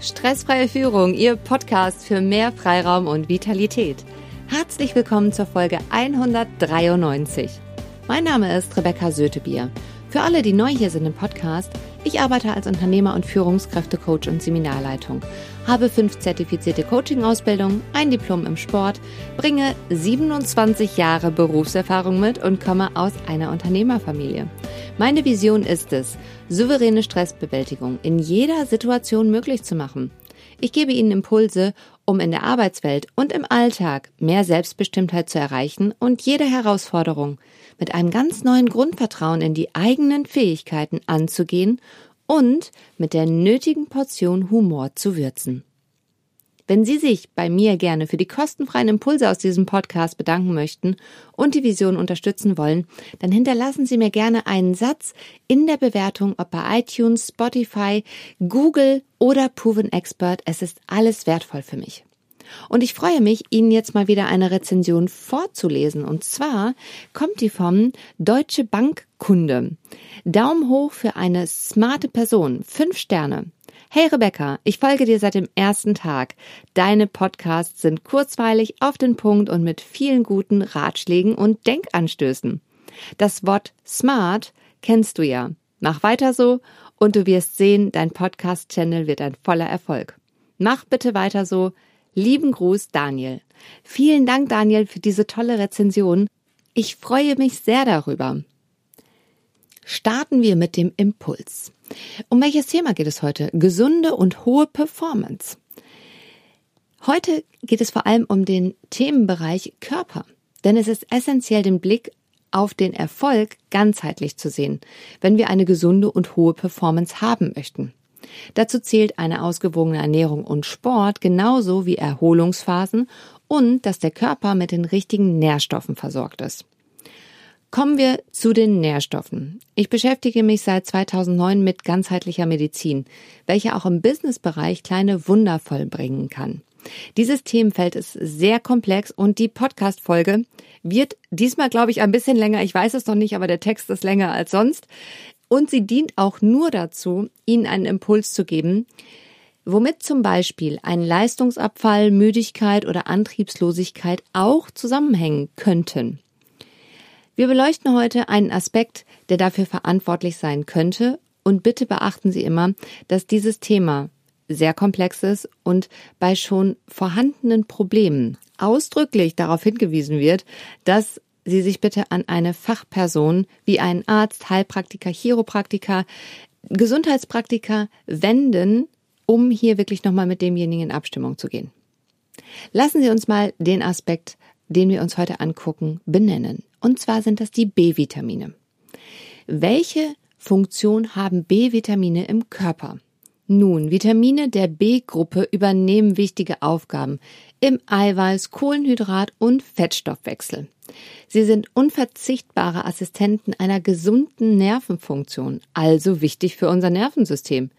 Stressfreie Führung, Ihr Podcast für mehr Freiraum und Vitalität. Herzlich willkommen zur Folge 193. Mein Name ist Rebecca Sötebier. Für alle, die neu hier sind im Podcast, ich arbeite als Unternehmer und Führungskräftecoach und Seminarleitung, habe fünf zertifizierte Coaching-Ausbildungen, ein Diplom im Sport, bringe 27 Jahre Berufserfahrung mit und komme aus einer Unternehmerfamilie. Meine Vision ist es, souveräne Stressbewältigung in jeder Situation möglich zu machen. Ich gebe Ihnen Impulse, um in der Arbeitswelt und im Alltag mehr Selbstbestimmtheit zu erreichen und jede Herausforderung mit einem ganz neuen Grundvertrauen in die eigenen Fähigkeiten anzugehen und mit der nötigen Portion Humor zu würzen. Wenn Sie sich bei mir gerne für die kostenfreien Impulse aus diesem Podcast bedanken möchten und die Vision unterstützen wollen, dann hinterlassen Sie mir gerne einen Satz in der Bewertung, ob bei iTunes, Spotify, Google oder Proven Expert. Es ist alles wertvoll für mich. Und ich freue mich, Ihnen jetzt mal wieder eine Rezension vorzulesen. Und zwar kommt die vom Deutsche Bankkunde. Daumen hoch für eine smarte Person. Fünf Sterne. Hey Rebecca, ich folge dir seit dem ersten Tag. Deine Podcasts sind kurzweilig, auf den Punkt und mit vielen guten Ratschlägen und Denkanstößen. Das Wort smart kennst du ja. Mach weiter so und du wirst sehen, dein Podcast-Channel wird ein voller Erfolg. Mach bitte weiter so. Lieben Gruß, Daniel. Vielen Dank, Daniel, für diese tolle Rezension. Ich freue mich sehr darüber. Starten wir mit dem Impuls. Um welches Thema geht es heute? Gesunde und hohe Performance. Heute geht es vor allem um den Themenbereich Körper, denn es ist essentiell, den Blick auf den Erfolg ganzheitlich zu sehen, wenn wir eine gesunde und hohe Performance haben möchten. Dazu zählt eine ausgewogene Ernährung und Sport genauso wie Erholungsphasen und dass der Körper mit den richtigen Nährstoffen versorgt ist. Kommen wir zu den Nährstoffen. Ich beschäftige mich seit 2009 mit ganzheitlicher Medizin, welche auch im Businessbereich kleine Wunder vollbringen kann. Dieses Themenfeld ist sehr komplex und die Podcast-Folge wird diesmal, glaube ich, ein bisschen länger. Ich weiß es noch nicht, aber der Text ist länger als sonst. Und sie dient auch nur dazu, Ihnen einen Impuls zu geben, womit zum Beispiel ein Leistungsabfall, Müdigkeit oder Antriebslosigkeit auch zusammenhängen könnten. Wir beleuchten heute einen Aspekt, der dafür verantwortlich sein könnte und bitte beachten Sie immer, dass dieses Thema sehr komplex ist und bei schon vorhandenen Problemen ausdrücklich darauf hingewiesen wird, dass Sie sich bitte an eine Fachperson wie einen Arzt, Heilpraktiker, Chiropraktiker, Gesundheitspraktiker wenden, um hier wirklich nochmal mit demjenigen in Abstimmung zu gehen. Lassen Sie uns mal den Aspekt, den wir uns heute angucken, benennen. Und zwar sind das die B-Vitamine. Welche Funktion haben B-Vitamine im Körper? Nun, Vitamine der B-Gruppe übernehmen wichtige Aufgaben im Eiweiß-, Kohlenhydrat- und Fettstoffwechsel. Sie sind unverzichtbare Assistenten einer gesunden Nervenfunktion, also wichtig für unser Nervensystem,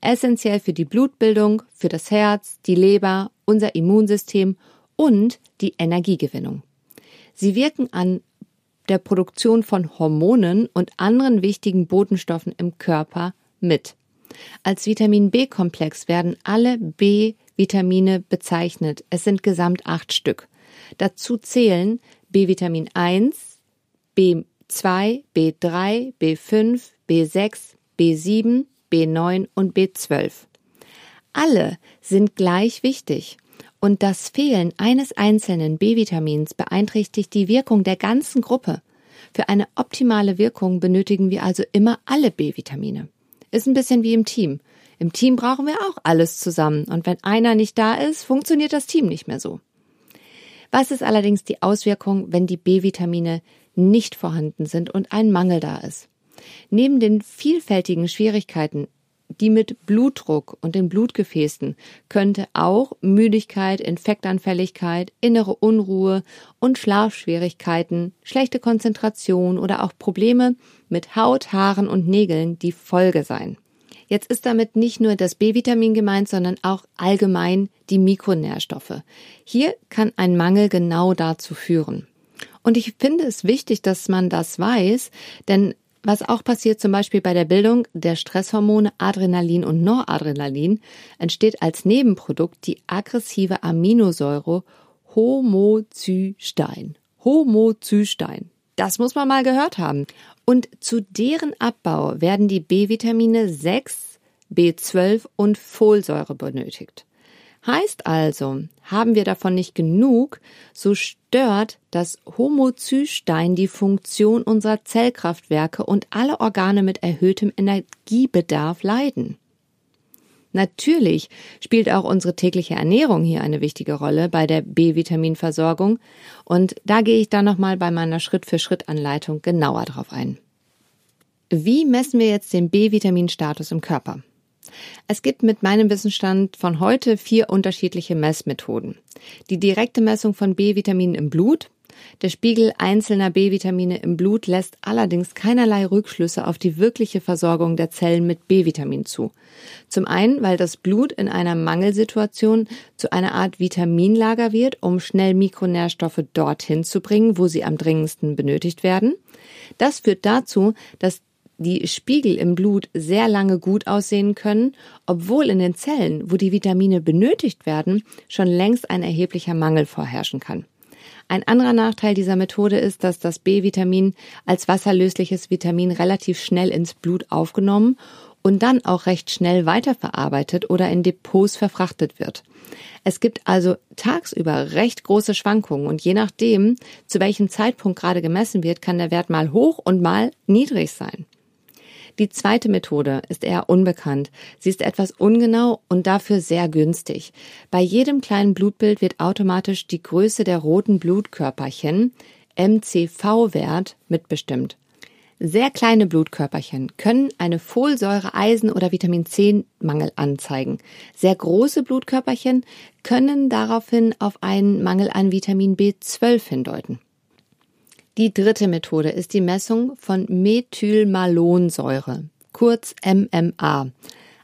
essentiell für die Blutbildung, für das Herz, die Leber, unser Immunsystem und die Energiegewinnung. Sie wirken an der Produktion von Hormonen und anderen wichtigen Botenstoffen im Körper mit. Als Vitamin B-Komplex werden alle B-Vitamine bezeichnet. Es sind gesamt acht Stück. Dazu zählen B-Vitamin 1, B2, B3, B5, B6, B7, B9 und B12. Alle sind gleich wichtig und das Fehlen eines einzelnen B-Vitamins beeinträchtigt die Wirkung der ganzen Gruppe. Für eine optimale Wirkung benötigen wir also immer alle B-Vitamine. Ist ein bisschen wie im Team. Im Team brauchen wir auch alles zusammen und wenn einer nicht da ist, funktioniert das Team nicht mehr so. Was ist allerdings die Auswirkung, wenn die B-Vitamine nicht vorhanden sind und ein Mangel da ist? Neben den vielfältigen Schwierigkeiten die mit Blutdruck und den Blutgefäßen könnte auch Müdigkeit, Infektanfälligkeit, innere Unruhe und Schlafschwierigkeiten, schlechte Konzentration oder auch Probleme mit Haut, Haaren und Nägeln die Folge sein. Jetzt ist damit nicht nur das B-Vitamin gemeint, sondern auch allgemein die Mikronährstoffe. Hier kann ein Mangel genau dazu führen. Und ich finde es wichtig, dass man das weiß, denn Was auch passiert zum Beispiel bei der Bildung der Stresshormone Adrenalin und Noradrenalin, entsteht als Nebenprodukt die aggressive Aminosäure Homozystein. Homozystein. Das muss man mal gehört haben. Und zu deren Abbau werden die B-Vitamine 6, B12 und Folsäure benötigt. Heißt also, haben wir davon nicht genug, so stört das Homozystein die Funktion unserer Zellkraftwerke und alle Organe mit erhöhtem Energiebedarf leiden. Natürlich spielt auch unsere tägliche Ernährung hier eine wichtige Rolle bei der B-Vitaminversorgung und da gehe ich dann nochmal bei meiner Schritt-für-Schritt-Anleitung genauer drauf ein. Wie messen wir jetzt den B-Vitaminstatus im Körper? Es gibt mit meinem Wissensstand von heute vier unterschiedliche Messmethoden. Die direkte Messung von B-Vitaminen im Blut. Der Spiegel einzelner B-Vitamine im Blut lässt allerdings keinerlei Rückschlüsse auf die wirkliche Versorgung der Zellen mit B-Vitamin zu. Zum einen, weil das Blut in einer Mangelsituation zu einer Art Vitaminlager wird, um schnell Mikronährstoffe dorthin zu bringen, wo sie am dringendsten benötigt werden. Das führt dazu, dass die Spiegel im Blut sehr lange gut aussehen können, obwohl in den Zellen, wo die Vitamine benötigt werden, schon längst ein erheblicher Mangel vorherrschen kann. Ein anderer Nachteil dieser Methode ist, dass das B-Vitamin als wasserlösliches Vitamin relativ schnell ins Blut aufgenommen und dann auch recht schnell weiterverarbeitet oder in Depots verfrachtet wird. Es gibt also tagsüber recht große Schwankungen und je nachdem, zu welchem Zeitpunkt gerade gemessen wird, kann der Wert mal hoch und mal niedrig sein. Die zweite Methode ist eher unbekannt. Sie ist etwas ungenau und dafür sehr günstig. Bei jedem kleinen Blutbild wird automatisch die Größe der roten Blutkörperchen, MCV-Wert, mitbestimmt. Sehr kleine Blutkörperchen können eine Folsäure, Eisen oder Vitamin C-Mangel anzeigen. Sehr große Blutkörperchen können daraufhin auf einen Mangel an Vitamin B12 hindeuten. Die dritte Methode ist die Messung von Methylmalonsäure, kurz MMA,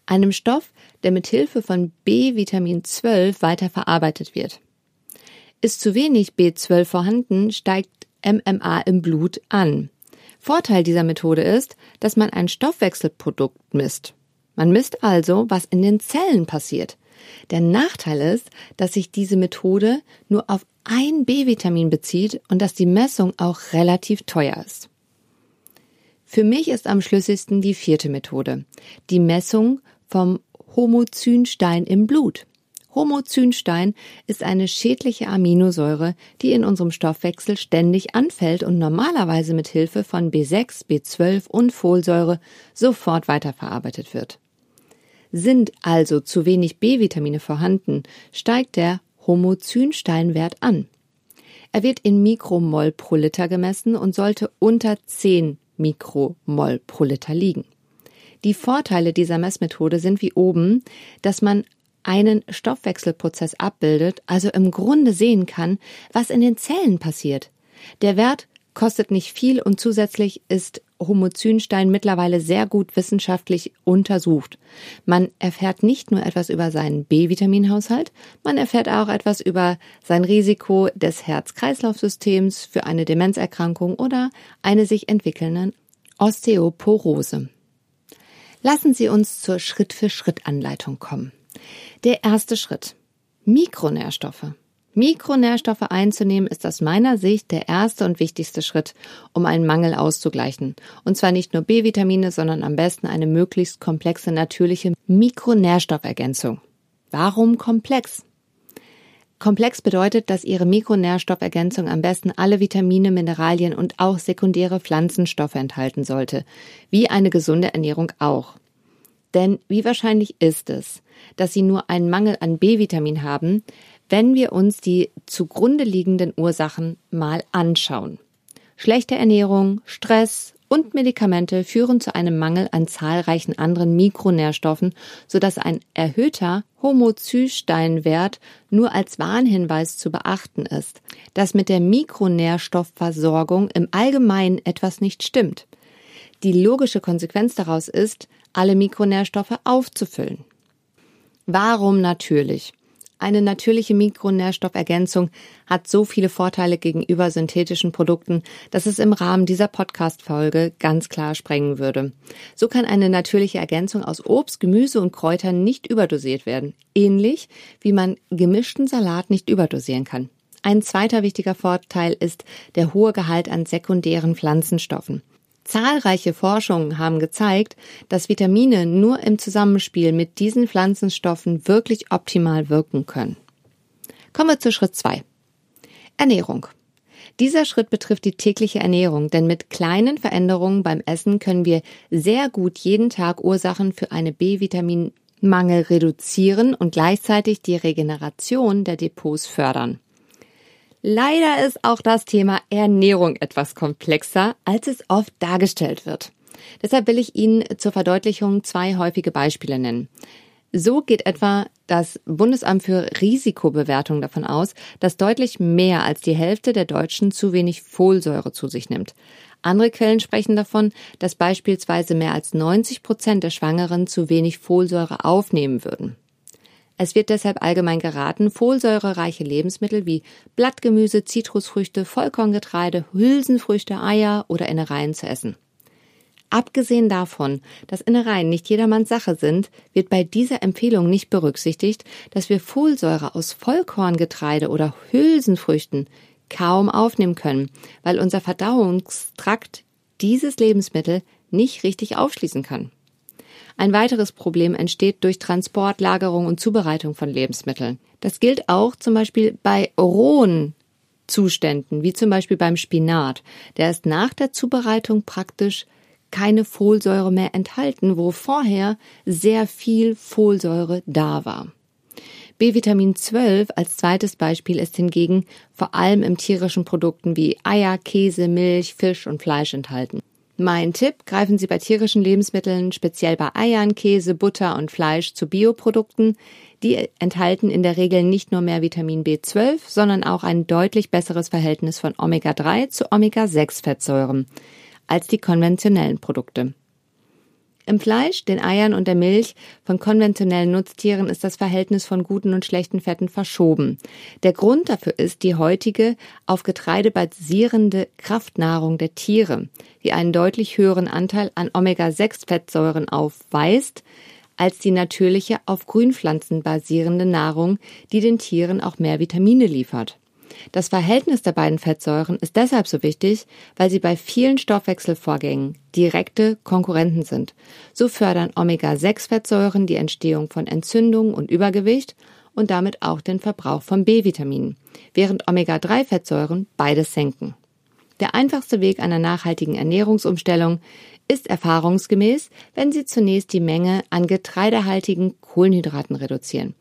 einem Stoff, der mit Hilfe von B-Vitamin 12 weiter verarbeitet wird. Ist zu wenig B12 vorhanden, steigt MMA im Blut an. Vorteil dieser Methode ist, dass man ein Stoffwechselprodukt misst. Man misst also, was in den Zellen passiert. Der Nachteil ist, dass sich diese Methode nur auf ein B-Vitamin bezieht und dass die Messung auch relativ teuer ist. Für mich ist am schlüssigsten die vierte Methode, die Messung vom Homozynstein im Blut. Homozynstein ist eine schädliche Aminosäure, die in unserem Stoffwechsel ständig anfällt und normalerweise mit Hilfe von B6, B12 und Folsäure sofort weiterverarbeitet wird. Sind also zu wenig B-Vitamine vorhanden, steigt der Homozynsteinwert an. Er wird in Mikromol pro Liter gemessen und sollte unter 10 Mikromol pro Liter liegen. Die Vorteile dieser Messmethode sind wie oben, dass man einen Stoffwechselprozess abbildet, also im Grunde sehen kann, was in den Zellen passiert. Der Wert kostet nicht viel und zusätzlich ist Homozynstein mittlerweile sehr gut wissenschaftlich untersucht. Man erfährt nicht nur etwas über seinen B-Vitaminhaushalt, man erfährt auch etwas über sein Risiko des Herz-Kreislauf-Systems für eine Demenzerkrankung oder eine sich entwickelnde Osteoporose. Lassen Sie uns zur Schritt-für-Schritt-Anleitung kommen. Der erste Schritt. Mikronährstoffe. Mikronährstoffe einzunehmen ist aus meiner Sicht der erste und wichtigste Schritt, um einen Mangel auszugleichen. Und zwar nicht nur B-Vitamine, sondern am besten eine möglichst komplexe natürliche Mikronährstoffergänzung. Warum komplex? Komplex bedeutet, dass Ihre Mikronährstoffergänzung am besten alle Vitamine, Mineralien und auch sekundäre Pflanzenstoffe enthalten sollte, wie eine gesunde Ernährung auch. Denn wie wahrscheinlich ist es, dass Sie nur einen Mangel an B-Vitamin haben, wenn wir uns die zugrunde liegenden Ursachen mal anschauen. Schlechte Ernährung, Stress und Medikamente führen zu einem Mangel an zahlreichen anderen Mikronährstoffen, sodass ein erhöhter Homozysteinwert nur als Warnhinweis zu beachten ist, dass mit der Mikronährstoffversorgung im Allgemeinen etwas nicht stimmt. Die logische Konsequenz daraus ist, alle Mikronährstoffe aufzufüllen. Warum natürlich? Eine natürliche Mikronährstoffergänzung hat so viele Vorteile gegenüber synthetischen Produkten, dass es im Rahmen dieser Podcast-Folge ganz klar sprengen würde. So kann eine natürliche Ergänzung aus Obst, Gemüse und Kräutern nicht überdosiert werden. Ähnlich wie man gemischten Salat nicht überdosieren kann. Ein zweiter wichtiger Vorteil ist der hohe Gehalt an sekundären Pflanzenstoffen. Zahlreiche Forschungen haben gezeigt, dass Vitamine nur im Zusammenspiel mit diesen Pflanzenstoffen wirklich optimal wirken können. Kommen wir zu Schritt zwei: Ernährung. Dieser Schritt betrifft die tägliche Ernährung, denn mit kleinen Veränderungen beim Essen können wir sehr gut jeden Tag Ursachen für eine B-Vitaminmangel reduzieren und gleichzeitig die Regeneration der Depots fördern. Leider ist auch das Thema Ernährung etwas komplexer, als es oft dargestellt wird. Deshalb will ich Ihnen zur Verdeutlichung zwei häufige Beispiele nennen. So geht etwa das Bundesamt für Risikobewertung davon aus, dass deutlich mehr als die Hälfte der Deutschen zu wenig Folsäure zu sich nimmt. Andere Quellen sprechen davon, dass beispielsweise mehr als 90 Prozent der Schwangeren zu wenig Folsäure aufnehmen würden. Es wird deshalb allgemein geraten, folsäurereiche Lebensmittel wie Blattgemüse, Zitrusfrüchte, Vollkorngetreide, Hülsenfrüchte, Eier oder Innereien zu essen. Abgesehen davon, dass Innereien nicht jedermanns Sache sind, wird bei dieser Empfehlung nicht berücksichtigt, dass wir Folsäure aus Vollkorngetreide oder Hülsenfrüchten kaum aufnehmen können, weil unser Verdauungstrakt dieses Lebensmittel nicht richtig aufschließen kann. Ein weiteres Problem entsteht durch Transport, Lagerung und Zubereitung von Lebensmitteln. Das gilt auch zum Beispiel bei rohen Zuständen, wie zum Beispiel beim Spinat. Der ist nach der Zubereitung praktisch keine Folsäure mehr enthalten, wo vorher sehr viel Folsäure da war. B-Vitamin 12 als zweites Beispiel ist hingegen vor allem in tierischen Produkten wie Eier, Käse, Milch, Fisch und Fleisch enthalten. Mein Tipp, greifen Sie bei tierischen Lebensmitteln, speziell bei Eiern, Käse, Butter und Fleisch zu Bioprodukten. Die enthalten in der Regel nicht nur mehr Vitamin B12, sondern auch ein deutlich besseres Verhältnis von Omega-3 zu Omega-6-Fettsäuren als die konventionellen Produkte. Im Fleisch, den Eiern und der Milch von konventionellen Nutztieren ist das Verhältnis von guten und schlechten Fetten verschoben. Der Grund dafür ist die heutige auf Getreide basierende Kraftnahrung der Tiere, die einen deutlich höheren Anteil an Omega-6-Fettsäuren aufweist als die natürliche auf Grünpflanzen basierende Nahrung, die den Tieren auch mehr Vitamine liefert. Das Verhältnis der beiden Fettsäuren ist deshalb so wichtig, weil sie bei vielen Stoffwechselvorgängen direkte Konkurrenten sind. So fördern Omega-6-Fettsäuren die Entstehung von Entzündungen und Übergewicht und damit auch den Verbrauch von B-Vitaminen, während Omega-3-Fettsäuren beides senken. Der einfachste Weg einer nachhaltigen Ernährungsumstellung ist erfahrungsgemäß, wenn Sie zunächst die Menge an getreidehaltigen Kohlenhydraten reduzieren.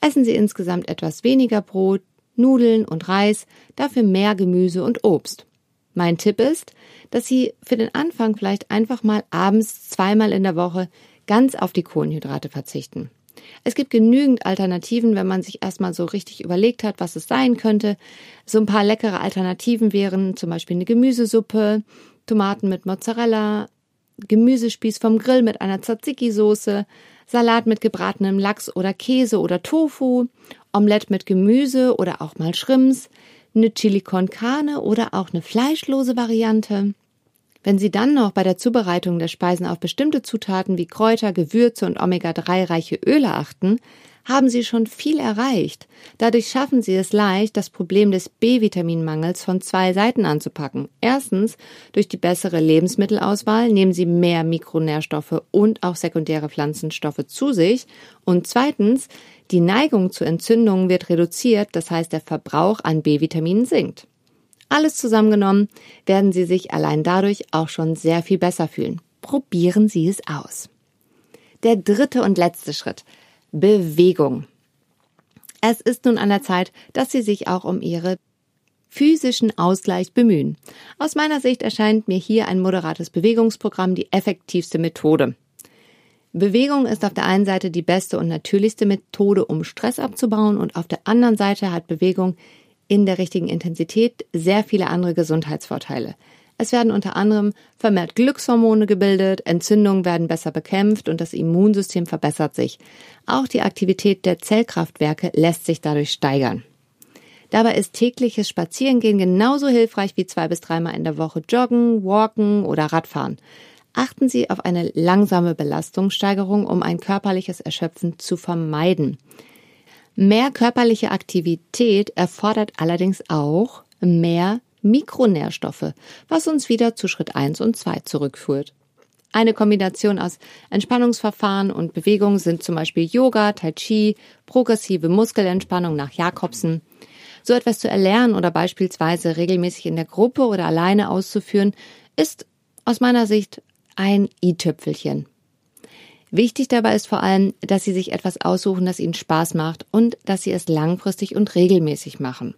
Essen Sie insgesamt etwas weniger Brot, Nudeln und Reis, dafür mehr Gemüse und Obst. Mein Tipp ist, dass Sie für den Anfang vielleicht einfach mal abends zweimal in der Woche ganz auf die Kohlenhydrate verzichten. Es gibt genügend Alternativen, wenn man sich erstmal so richtig überlegt hat, was es sein könnte. So ein paar leckere Alternativen wären zum Beispiel eine Gemüsesuppe, Tomaten mit Mozzarella, Gemüsespieß vom Grill mit einer Tzatziki-Soße, Salat mit gebratenem Lachs oder Käse oder Tofu Omelette mit Gemüse oder auch mal Shrimps, eine Chili con Carne oder auch eine fleischlose Variante. Wenn Sie dann noch bei der Zubereitung der Speisen auf bestimmte Zutaten wie Kräuter, Gewürze und Omega-3-reiche Öle achten, haben Sie schon viel erreicht. Dadurch schaffen Sie es leicht, das Problem des B-Vitaminmangels von zwei Seiten anzupacken. Erstens, durch die bessere Lebensmittelauswahl nehmen Sie mehr Mikronährstoffe und auch sekundäre Pflanzenstoffe zu sich. Und zweitens, die Neigung zu Entzündungen wird reduziert, das heißt der Verbrauch an B-Vitaminen sinkt. Alles zusammengenommen werden Sie sich allein dadurch auch schon sehr viel besser fühlen. Probieren Sie es aus. Der dritte und letzte Schritt. Bewegung. Es ist nun an der Zeit, dass Sie sich auch um Ihre physischen Ausgleich bemühen. Aus meiner Sicht erscheint mir hier ein moderates Bewegungsprogramm die effektivste Methode. Bewegung ist auf der einen Seite die beste und natürlichste Methode, um Stress abzubauen und auf der anderen Seite hat Bewegung in der richtigen Intensität sehr viele andere Gesundheitsvorteile. Es werden unter anderem vermehrt Glückshormone gebildet, Entzündungen werden besser bekämpft und das Immunsystem verbessert sich. Auch die Aktivität der Zellkraftwerke lässt sich dadurch steigern. Dabei ist tägliches Spazierengehen genauso hilfreich wie zwei bis dreimal in der Woche Joggen, Walken oder Radfahren. Achten Sie auf eine langsame Belastungssteigerung, um ein körperliches Erschöpfen zu vermeiden. Mehr körperliche Aktivität erfordert allerdings auch mehr Mikronährstoffe, was uns wieder zu Schritt 1 und 2 zurückführt. Eine Kombination aus Entspannungsverfahren und Bewegung sind zum Beispiel Yoga, Tai Chi, progressive Muskelentspannung nach Jakobsen. So etwas zu erlernen oder beispielsweise regelmäßig in der Gruppe oder alleine auszuführen, ist aus meiner Sicht ein i-Tüpfelchen. Wichtig dabei ist vor allem, dass Sie sich etwas aussuchen, das Ihnen Spaß macht und dass Sie es langfristig und regelmäßig machen.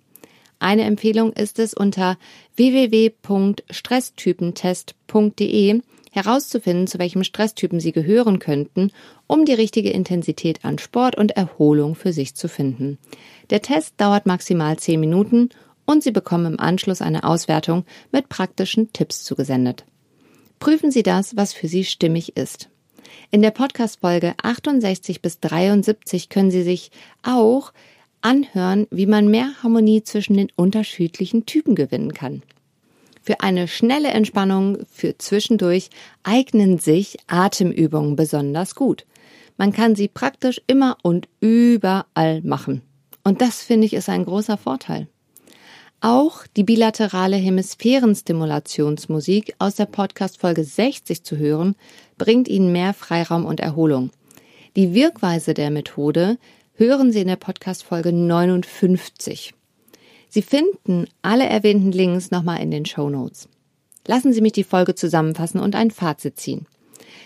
Eine Empfehlung ist es unter www.stresstypentest.de herauszufinden, zu welchem Stresstypen Sie gehören könnten, um die richtige Intensität an Sport und Erholung für sich zu finden. Der Test dauert maximal zehn Minuten und Sie bekommen im Anschluss eine Auswertung mit praktischen Tipps zugesendet. Prüfen Sie das, was für Sie stimmig ist. In der Podcast-Folge 68 bis 73 können Sie sich auch anhören, wie man mehr Harmonie zwischen den unterschiedlichen Typen gewinnen kann. Für eine schnelle Entspannung für zwischendurch eignen sich Atemübungen besonders gut. Man kann sie praktisch immer und überall machen. Und das finde ich ist ein großer Vorteil. Auch die bilaterale Hemisphärenstimulationsmusik aus der Podcast Folge 60 zu hören, bringt Ihnen mehr Freiraum und Erholung. Die Wirkweise der Methode hören Sie in der Podcast Folge 59. Sie finden alle erwähnten Links nochmal in den Show Notes. Lassen Sie mich die Folge zusammenfassen und ein Fazit ziehen.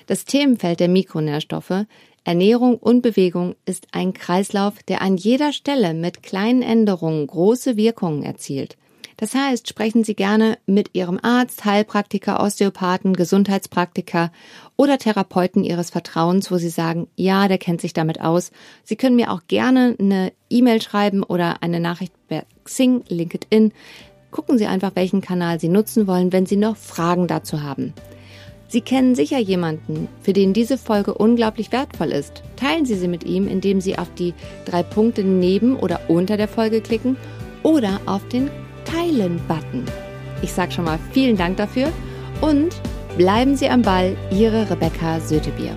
Das Themenfeld der Mikronährstoffe Ernährung und Bewegung ist ein Kreislauf, der an jeder Stelle mit kleinen Änderungen große Wirkungen erzielt. Das heißt, sprechen Sie gerne mit Ihrem Arzt, Heilpraktiker, Osteopathen, Gesundheitspraktiker oder Therapeuten Ihres Vertrauens, wo Sie sagen, ja, der kennt sich damit aus. Sie können mir auch gerne eine E-Mail schreiben oder eine Nachricht per Xing, LinkedIn. Gucken Sie einfach, welchen Kanal Sie nutzen wollen, wenn Sie noch Fragen dazu haben. Sie kennen sicher jemanden, für den diese Folge unglaublich wertvoll ist. Teilen Sie sie mit ihm, indem Sie auf die drei Punkte neben oder unter der Folge klicken oder auf den Teilen-Button. Ich sage schon mal vielen Dank dafür und bleiben Sie am Ball, Ihre Rebecca Sötebier.